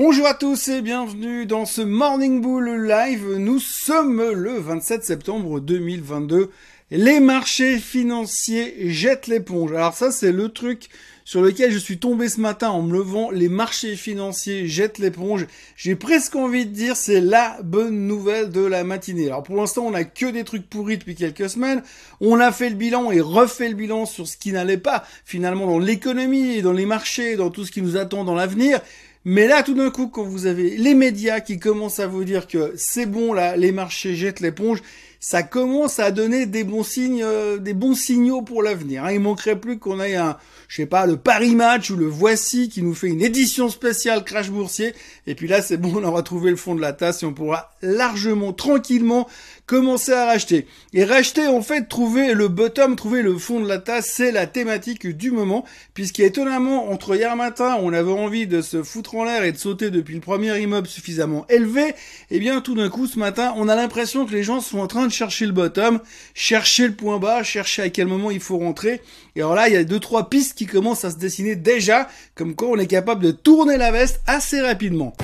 Bonjour à tous et bienvenue dans ce Morning Bull Live. Nous sommes le 27 septembre 2022. Les marchés financiers jettent l'éponge. Alors ça c'est le truc sur lequel je suis tombé ce matin en me levant. Les marchés financiers jettent l'éponge. J'ai presque envie de dire c'est la bonne nouvelle de la matinée. Alors pour l'instant on a que des trucs pourris depuis quelques semaines. On a fait le bilan et refait le bilan sur ce qui n'allait pas finalement dans l'économie, dans les marchés, dans tout ce qui nous attend dans l'avenir. Mais là, tout d'un coup, quand vous avez les médias qui commencent à vous dire que c'est bon, là, les marchés jettent l'éponge, ça commence à donner des bons signes, euh, des bons signaux pour l'avenir. Hein. Il manquerait plus qu'on ait un, je sais pas, le Paris Match ou le Voici qui nous fait une édition spéciale crash boursier. Et puis là, c'est bon, on aura trouvé le fond de la tasse et on pourra largement, tranquillement commencer à racheter. Et racheter, en fait, trouver le bottom, trouver le fond de la tasse, c'est la thématique du moment, puisqu'étonnamment, entre hier matin, on avait envie de se foutre en l'air et de sauter depuis le premier immeuble suffisamment élevé, et eh bien, tout d'un coup, ce matin, on a l'impression que les gens sont en train de chercher le bottom, chercher le point bas, chercher à quel moment il faut rentrer. Et alors là, il y a deux, trois pistes qui commencent à se dessiner déjà, comme quoi on est capable de tourner la veste assez rapidement.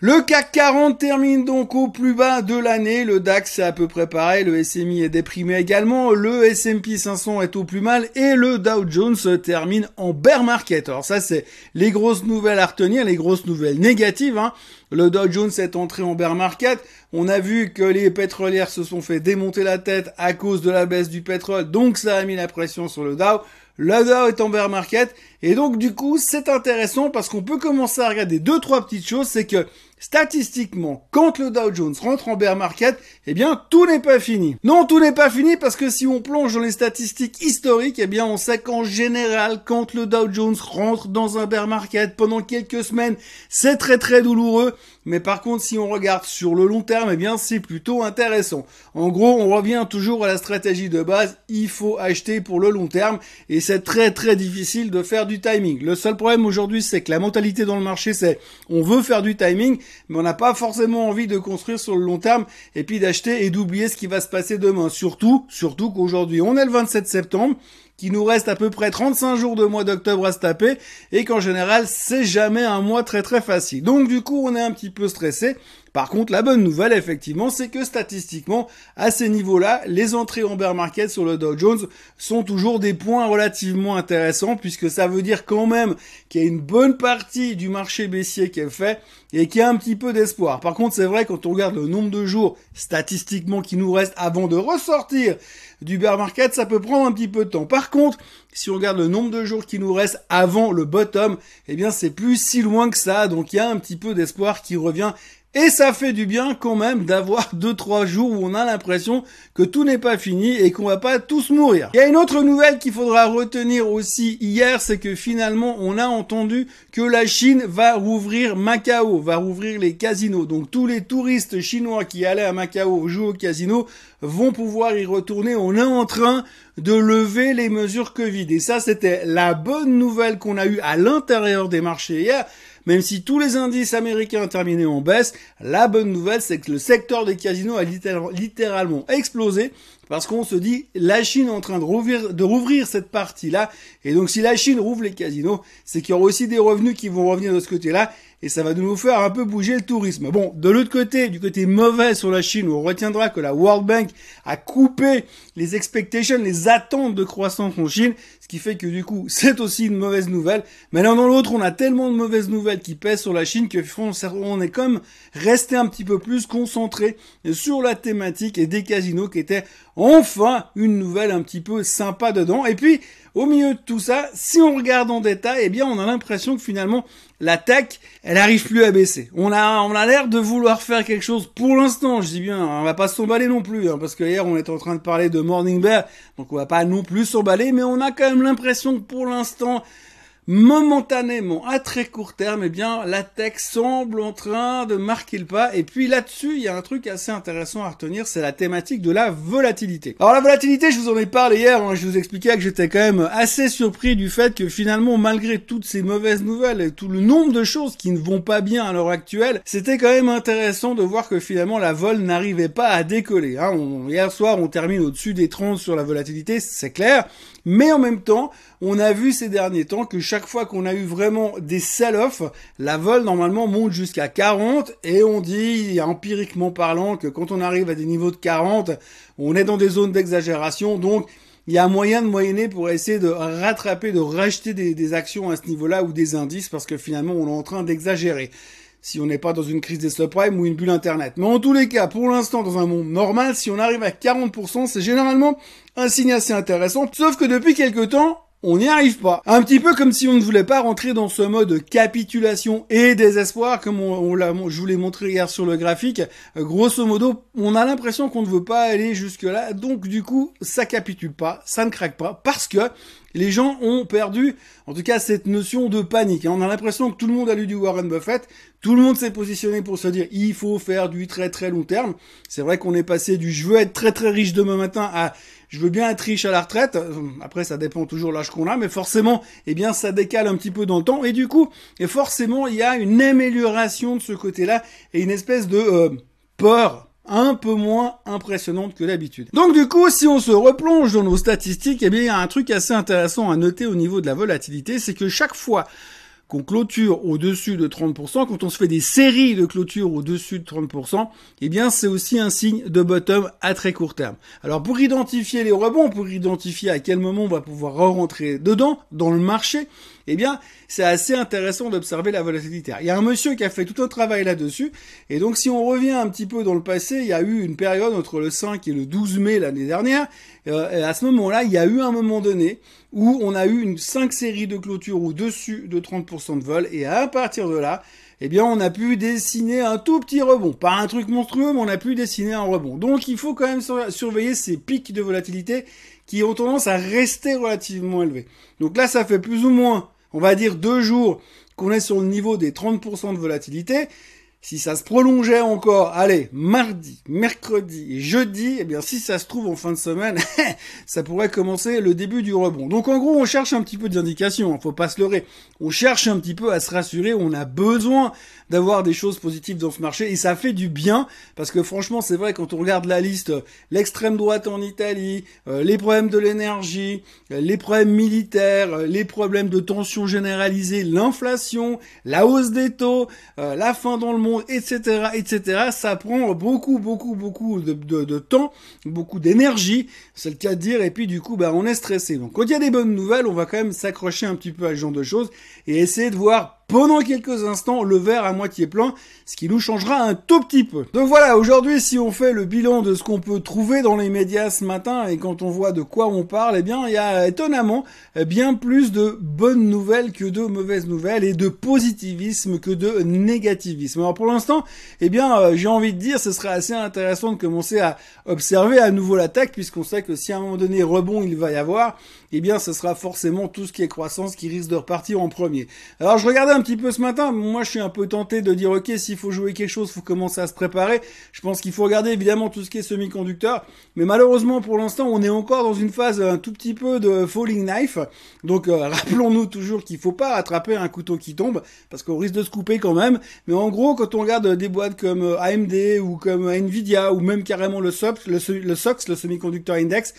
Le CAC 40 termine donc au plus bas de l'année, le DAX c'est à peu près pareil, le SMI est déprimé également, le S&P 500 est au plus mal et le Dow Jones termine en bear market. Alors ça c'est les grosses nouvelles à retenir, les grosses nouvelles négatives. Hein. Le Dow Jones est entré en bear market. On a vu que les pétrolières se sont fait démonter la tête à cause de la baisse du pétrole, donc ça a mis la pression sur le Dow. Le Dow est en bear market. Et donc, du coup, c'est intéressant parce qu'on peut commencer à regarder deux, trois petites choses. C'est que, statistiquement, quand le Dow Jones rentre en bear market, eh bien, tout n'est pas fini. Non, tout n'est pas fini parce que si on plonge dans les statistiques historiques, eh bien, on sait qu'en général, quand le Dow Jones rentre dans un bear market pendant quelques semaines, c'est très, très douloureux. Mais par contre, si on regarde sur le long terme, eh bien, c'est plutôt intéressant. En gros, on revient toujours à la stratégie de base. Il faut acheter pour le long terme. Et c'est très, très difficile de faire du timing. Le seul problème aujourd'hui, c'est que la mentalité dans le marché, c'est on veut faire du timing, mais on n'a pas forcément envie de construire sur le long terme et puis d'acheter et d'oublier ce qui va se passer demain. Surtout, surtout qu'aujourd'hui, on est le 27 septembre qu'il nous reste à peu près 35 jours de mois d'octobre à se taper et qu'en général c'est jamais un mois très très facile. Donc du coup on est un petit peu stressé. Par contre la bonne nouvelle effectivement c'est que statistiquement à ces niveaux-là les entrées en bear market sur le Dow Jones sont toujours des points relativement intéressants puisque ça veut dire quand même qu'il y a une bonne partie du marché baissier qui est fait et qu'il y a un petit peu d'espoir. Par contre c'est vrai quand on regarde le nombre de jours statistiquement qui nous reste avant de ressortir du bear market, ça peut prendre un petit peu de temps. Par contre, si on regarde le nombre de jours qui nous reste avant le bottom, eh bien c'est plus si loin que ça, donc il y a un petit peu d'espoir qui revient et ça fait du bien quand même d'avoir deux trois jours où on a l'impression que tout n'est pas fini et qu'on va pas tous mourir. Il y a une autre nouvelle qu'il faudra retenir aussi hier, c'est que finalement on a entendu que la Chine va rouvrir Macao, va rouvrir les casinos. Donc tous les touristes chinois qui allaient à Macao jouer au casino vont pouvoir y retourner. On est en train de lever les mesures Covid. Et ça, c'était la bonne nouvelle qu'on a eue à l'intérieur des marchés hier. Même si tous les indices américains ont terminé en baisse, la bonne nouvelle, c'est que le secteur des casinos a littéralement explosé parce qu'on se dit la Chine est en train de rouvrir, de rouvrir cette partie-là. Et donc si la Chine rouvre les casinos, c'est qu'il y aura aussi des revenus qui vont revenir de ce côté-là et ça va nous faire un peu bouger le tourisme. Bon, de l'autre côté, du côté mauvais sur la Chine, on retiendra que la World Bank a coupé les expectations, les attentes de croissance en Chine, ce qui fait que du coup, c'est aussi une mauvaise nouvelle. Mais l'un dans l'autre, on a tellement de mauvaises nouvelles qui pèsent sur la Chine que on est comme resté un petit peu plus concentré sur la thématique et des casinos qui étaient enfin une nouvelle un petit peu sympa dedans. Et puis, au milieu de tout ça, si on regarde en détail, eh bien, on a l'impression que finalement, la tech, elle arrive plus à baisser. On a, on a l'air de vouloir faire quelque chose pour l'instant, je dis bien, on va pas s'emballer non plus, hein, parce que hier on était en train de parler de Morning Bear, donc on va pas non plus s'emballer, mais on a quand même l'impression que pour l'instant, momentanément, à très court terme, eh bien, la tech semble en train de marquer le pas. Et puis là-dessus, il y a un truc assez intéressant à retenir, c'est la thématique de la volatilité. Alors la volatilité, je vous en ai parlé hier, hein, je vous expliquais que j'étais quand même assez surpris du fait que finalement, malgré toutes ces mauvaises nouvelles et tout le nombre de choses qui ne vont pas bien à l'heure actuelle, c'était quand même intéressant de voir que finalement la vol n'arrivait pas à décoller. Hein. hier soir, on termine au-dessus des 30 sur la volatilité, c'est clair. Mais en même temps, on a vu ces derniers temps que chaque fois qu'on a eu vraiment des sell-off, la vol normalement monte jusqu'à 40 et on dit empiriquement parlant que quand on arrive à des niveaux de 40, on est dans des zones d'exagération. Donc il y a moyen de moyenner pour essayer de rattraper, de racheter des, des actions à ce niveau-là ou des indices parce que finalement on est en train d'exagérer si on n'est pas dans une crise des subprimes ou une bulle internet. Mais en tous les cas, pour l'instant, dans un monde normal, si on arrive à 40%, c'est généralement un signe assez intéressant. Sauf que depuis quelques temps, on n'y arrive pas. Un petit peu comme si on ne voulait pas rentrer dans ce mode capitulation et désespoir, comme je vous l'ai montré hier sur le graphique. Grosso modo, on a l'impression qu'on ne veut pas aller jusque là, donc du coup, ça capitule pas, ça ne craque pas, parce que les gens ont perdu, en tout cas, cette notion de panique. On a l'impression que tout le monde a lu du Warren Buffett, tout le monde s'est positionné pour se dire il faut faire du très très long terme. C'est vrai qu'on est passé du je veux être très très riche demain matin à je veux bien être riche à la retraite. Après, ça dépend toujours l'âge qu'on a, mais forcément, eh bien, ça décale un petit peu dans le temps. Et du coup, et forcément, il y a une amélioration de ce côté-là et une espèce de euh, peur un peu moins impressionnante que d'habitude. Donc du coup, si on se replonge dans nos statistiques, eh bien, il y a un truc assez intéressant à noter au niveau de la volatilité, c'est que chaque fois qu'on clôture au-dessus de 30%, quand on se fait des séries de clôture au-dessus de 30%, eh bien c'est aussi un signe de bottom à très court terme. Alors pour identifier les rebonds, pour identifier à quel moment on va pouvoir rentrer dedans, dans le marché, eh bien, c'est assez intéressant d'observer la volatilité. Il y a un monsieur qui a fait tout un travail là-dessus, et donc si on revient un petit peu dans le passé, il y a eu une période entre le 5 et le 12 mai l'année dernière, euh, et à ce moment-là, il y a eu un moment donné où on a eu une 5 séries de clôture au-dessus de 30% de vol, et à partir de là, eh bien, on a pu dessiner un tout petit rebond. Pas un truc monstrueux, mais on a pu dessiner un rebond. Donc, il faut quand même surveiller ces pics de volatilité qui ont tendance à rester relativement élevés. Donc là, ça fait plus ou moins on va dire deux jours qu'on est sur le niveau des 30% de volatilité, si ça se prolongeait encore, allez, mardi, mercredi et jeudi, eh bien si ça se trouve en fin de semaine, ça pourrait commencer le début du rebond. Donc en gros, on cherche un petit peu d'indications, hein, faut pas se leurrer. On cherche un petit peu à se rassurer, on a besoin d'avoir des choses positives dans ce marché et ça fait du bien parce que franchement, c'est vrai quand on regarde la liste, l'extrême droite en Italie, euh, les problèmes de l'énergie, euh, les problèmes militaires, euh, les problèmes de tension généralisée, l'inflation, la hausse des taux, la fin dans le monde etc., etc. Ça prend beaucoup, beaucoup, beaucoup de, de, temps, beaucoup d'énergie, c'est le cas de dire, et puis du coup, bah, on est stressé. Donc, quand il y a des bonnes nouvelles, on va quand même s'accrocher un petit peu à ce genre de choses et essayer de voir pendant quelques instants le verre à moitié plein, ce qui nous changera un tout petit peu. Donc voilà, aujourd'hui, si on fait le bilan de ce qu'on peut trouver dans les médias ce matin et quand on voit de quoi on parle, eh bien, il y a étonnamment bien plus de bonnes nouvelles que de mauvaises nouvelles et de positivisme que de négativisme. Alors pour l'instant, eh bien, euh, j'ai envie de dire, ce serait assez intéressant de commencer à observer à nouveau l'attaque puisqu'on sait que si à un moment donné rebond il va y avoir, eh bien, ce sera forcément tout ce qui est croissance qui risque de repartir en premier. Alors je regardais un petit peu ce matin. Moi, je suis un peu tenté de dire, ok, s'il faut jouer quelque chose, faut commencer à se préparer. Je pense qu'il faut regarder évidemment tout ce qui est semi-conducteur. Mais malheureusement, pour l'instant, on est encore dans une phase un tout petit peu de falling knife. Donc, euh, rappelons-nous toujours qu'il faut pas attraper un couteau qui tombe, parce qu'on risque de se couper quand même. Mais en gros, quand on regarde des boîtes comme euh, AMD ou comme Nvidia ou même carrément le SOX, le, le SOX, le semi-conducteur index,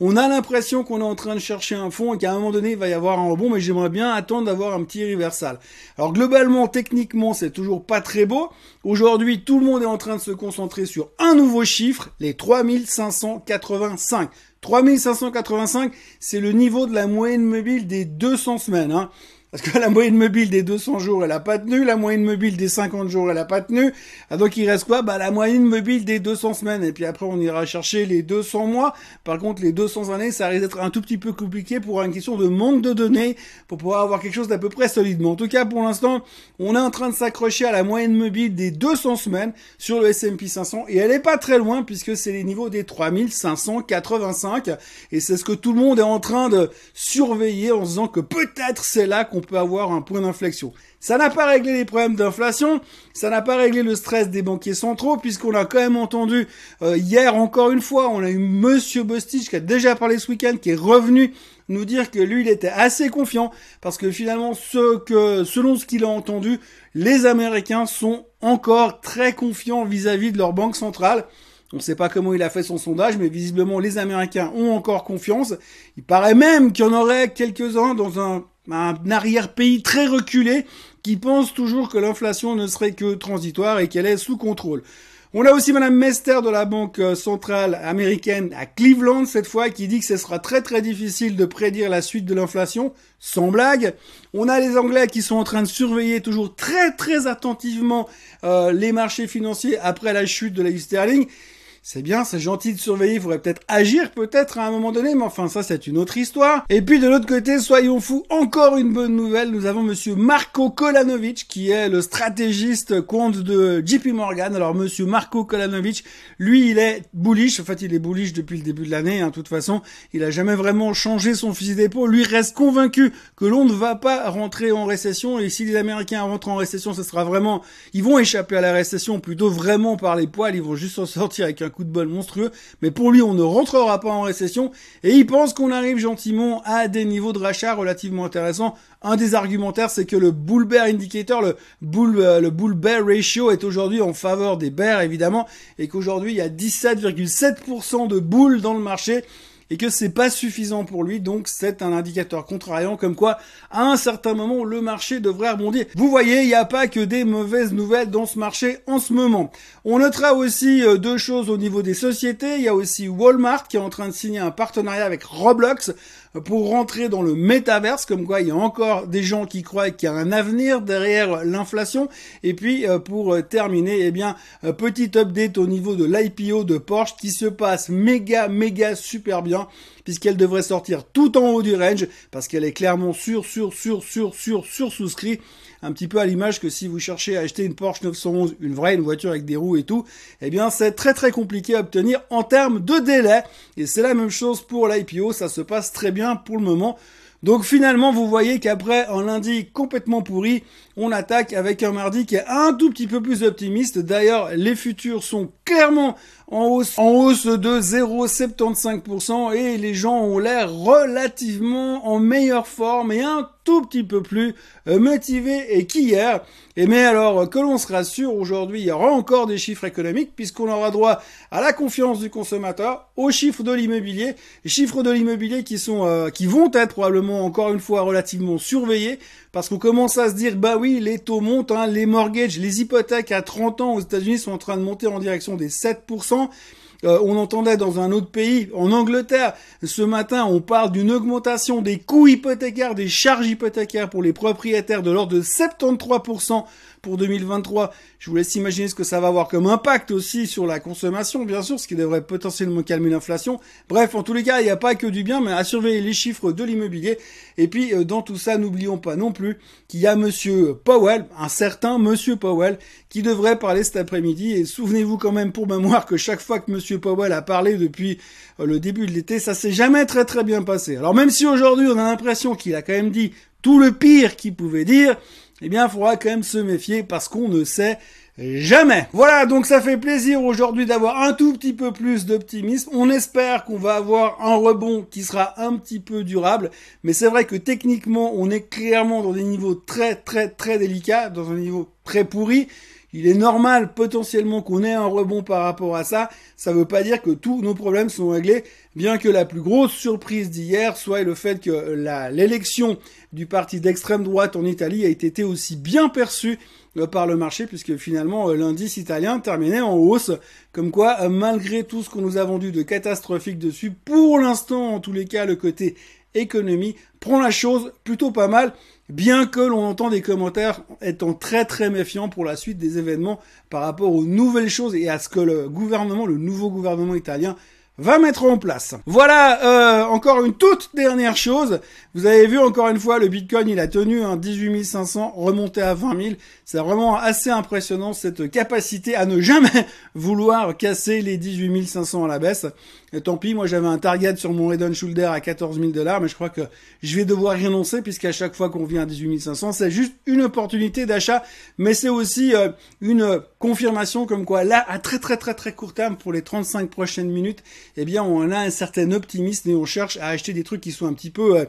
on a l'impression qu'on est en train de chercher un fond et qu'à un moment donné, il va y avoir un rebond, mais j'aimerais bien attendre d'avoir un petit reversal. Alors globalement, techniquement, c'est toujours pas très beau. Aujourd'hui, tout le monde est en train de se concentrer sur un nouveau chiffre, les 3585. 3585, c'est le niveau de la moyenne mobile des 200 semaines. Hein. Parce que la moyenne mobile des 200 jours, elle a pas tenu. La moyenne mobile des 50 jours, elle a pas tenu. Ah, donc il reste quoi? Bah la moyenne mobile des 200 semaines. Et puis après, on ira chercher les 200 mois. Par contre, les 200 années, ça risque d'être un tout petit peu compliqué pour une question de manque de données, pour pouvoir avoir quelque chose d'à peu près solide. Mais en tout cas, pour l'instant, on est en train de s'accrocher à la moyenne mobile des 200 semaines sur le S&P 500. Et elle est pas très loin, puisque c'est les niveaux des 3585. Et c'est ce que tout le monde est en train de surveiller en se disant que peut-être c'est là qu'on peut avoir un point d'inflexion. Ça n'a pas réglé les problèmes d'inflation, ça n'a pas réglé le stress des banquiers centraux, puisqu'on a quand même entendu euh, hier encore une fois, on a eu Monsieur Bostich qui a déjà parlé ce week-end, qui est revenu nous dire que lui, il était assez confiant, parce que finalement, ce que, selon ce qu'il a entendu, les Américains sont encore très confiants vis-à-vis -vis de leur banque centrale. On ne sait pas comment il a fait son sondage, mais visiblement les Américains ont encore confiance. Il paraît même qu'il y en aurait quelques-uns dans un, un arrière-pays très reculé qui pensent toujours que l'inflation ne serait que transitoire et qu'elle est sous contrôle. On a aussi Madame Mester de la Banque euh, centrale américaine à Cleveland cette fois qui dit que ce sera très très difficile de prédire la suite de l'inflation, sans blague. On a les Anglais qui sont en train de surveiller toujours très très attentivement euh, les marchés financiers après la chute de la sterling c'est bien, c'est gentil de surveiller, il faudrait peut-être agir peut-être à un moment donné, mais enfin ça c'est une autre histoire. Et puis de l'autre côté, soyons fous, encore une bonne nouvelle, nous avons monsieur Marco Kolanovic qui est le stratégiste compte de JP Morgan. Alors monsieur Marco Kolanovic, lui il est bullish, en fait il est bullish depuis le début de l'année, hein, de toute façon, il a jamais vraiment changé son fusil d'épaule, lui reste convaincu que l'on ne va pas rentrer en récession et si les Américains rentrent en récession, ce sera vraiment, ils vont échapper à la récession plutôt vraiment par les poils, ils vont juste s'en sortir avec un coup de bol monstrueux, mais pour lui, on ne rentrera pas en récession, et il pense qu'on arrive gentiment à des niveaux de rachat relativement intéressants. Un des argumentaires, c'est que le bull bear indicator, le bull, euh, le bull bear ratio est aujourd'hui en faveur des bears, évidemment, et qu'aujourd'hui, il y a 17,7% de boules dans le marché, et que c'est pas suffisant pour lui, donc c'est un indicateur contrariant comme quoi à un certain moment le marché devrait rebondir. Vous voyez, il n'y a pas que des mauvaises nouvelles dans ce marché en ce moment. On notera aussi euh, deux choses au niveau des sociétés, il y a aussi Walmart qui est en train de signer un partenariat avec Roblox pour rentrer dans le métaverse, comme quoi il y a encore des gens qui croient qu'il y a un avenir derrière l'inflation. Et puis euh, pour euh, terminer, eh bien petit update au niveau de l'IPO de Porsche qui se passe méga méga super bien puisqu'elle devrait sortir tout en haut du range parce qu'elle est clairement sur sur sur sur sur sur souscrit un petit peu à l'image que si vous cherchez à acheter une Porsche 911, une vraie, une voiture avec des roues et tout, eh bien c'est très très compliqué à obtenir en termes de délai. Et c'est la même chose pour l'IPO, ça se passe très bien pour le moment. Donc finalement, vous voyez qu'après un lundi complètement pourri, on attaque avec un mardi qui est un tout petit peu plus optimiste. D'ailleurs, les futurs sont clairement en hausse, en hausse de 0,75% et les gens ont l'air relativement en meilleure forme et un tout petit peu plus euh, motivés et qu'hier. Et mais alors que l'on se rassure, aujourd'hui il y aura encore des chiffres économiques puisqu'on aura droit à la confiance du consommateur, aux chiffres de l'immobilier, chiffres de l'immobilier qui sont euh, qui vont être probablement encore une fois relativement surveillés parce qu'on commence à se dire, bah oui, les taux montent, hein, les mortgages, les hypothèques à 30 ans aux États-Unis sont en train de monter en direction des 7%. Euh, on entendait dans un autre pays, en Angleterre, ce matin, on parle d'une augmentation des coûts hypothécaires, des charges hypothécaires pour les propriétaires de l'ordre de 73% pour 2023. Je vous laisse imaginer ce que ça va avoir comme impact aussi sur la consommation, bien sûr, ce qui devrait potentiellement calmer l'inflation. Bref, en tous les cas, il n'y a pas que du bien, mais à surveiller les chiffres de l'immobilier. Et puis, euh, dans tout ça, n'oublions pas non plus qu'il y a monsieur Powell, un certain monsieur Powell, qui devrait parler cet après-midi. Et souvenez-vous quand même pour mémoire que chaque fois que monsieur Powell a parlé depuis euh, le début de l'été, ça s'est jamais très très bien passé. Alors même si aujourd'hui on a l'impression qu'il a quand même dit tout le pire qu'il pouvait dire, eh bien, il faudra quand même se méfier parce qu'on ne sait jamais. Voilà, donc ça fait plaisir aujourd'hui d'avoir un tout petit peu plus d'optimisme. On espère qu'on va avoir un rebond qui sera un petit peu durable, mais c'est vrai que techniquement, on est clairement dans des niveaux très très très délicats, dans un niveau très pourri. Il est normal potentiellement qu'on ait un rebond par rapport à ça. Ça ne veut pas dire que tous nos problèmes sont réglés, bien que la plus grosse surprise d'hier soit le fait que l'élection du parti d'extrême droite en Italie a été aussi bien perçue euh, par le marché puisque finalement euh, l'indice italien terminait en hausse comme quoi euh, malgré tout ce qu'on nous a vendu de catastrophique dessus pour l'instant en tous les cas le côté économie prend la chose plutôt pas mal bien que l'on entend des commentaires étant très très méfiants pour la suite des événements par rapport aux nouvelles choses et à ce que le gouvernement, le nouveau gouvernement italien va mettre en place. Voilà, euh, encore une toute dernière chose. Vous avez vu encore une fois, le Bitcoin, il a tenu un 18 500, remonté à 20 000. C'est vraiment assez impressionnant cette capacité à ne jamais vouloir casser les 18 500 à la baisse. Tant pis, moi j'avais un target sur mon Redon Shoulder à 14 000 dollars, mais je crois que je vais devoir renoncer puisqu'à chaque fois qu'on vient à 18 500, c'est juste une opportunité d'achat, mais c'est aussi euh, une confirmation comme quoi là, à très très très très court terme, pour les 35 prochaines minutes, eh bien on a un certain optimisme et on cherche à acheter des trucs qui sont un petit peu euh,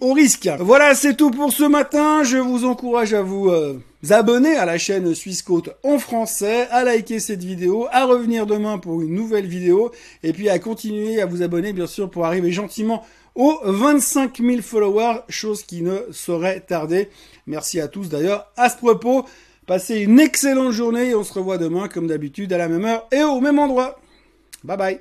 au risque. Voilà, c'est tout pour ce matin. Je vous encourage à vous... Euh, abonner à la chaîne Suisse Côte en français, à liker cette vidéo, à revenir demain pour une nouvelle vidéo, et puis à continuer à vous abonner bien sûr pour arriver gentiment aux 25 000 followers, chose qui ne saurait tarder. Merci à tous d'ailleurs. À ce propos, passez une excellente journée et on se revoit demain comme d'habitude à la même heure et au même endroit. Bye bye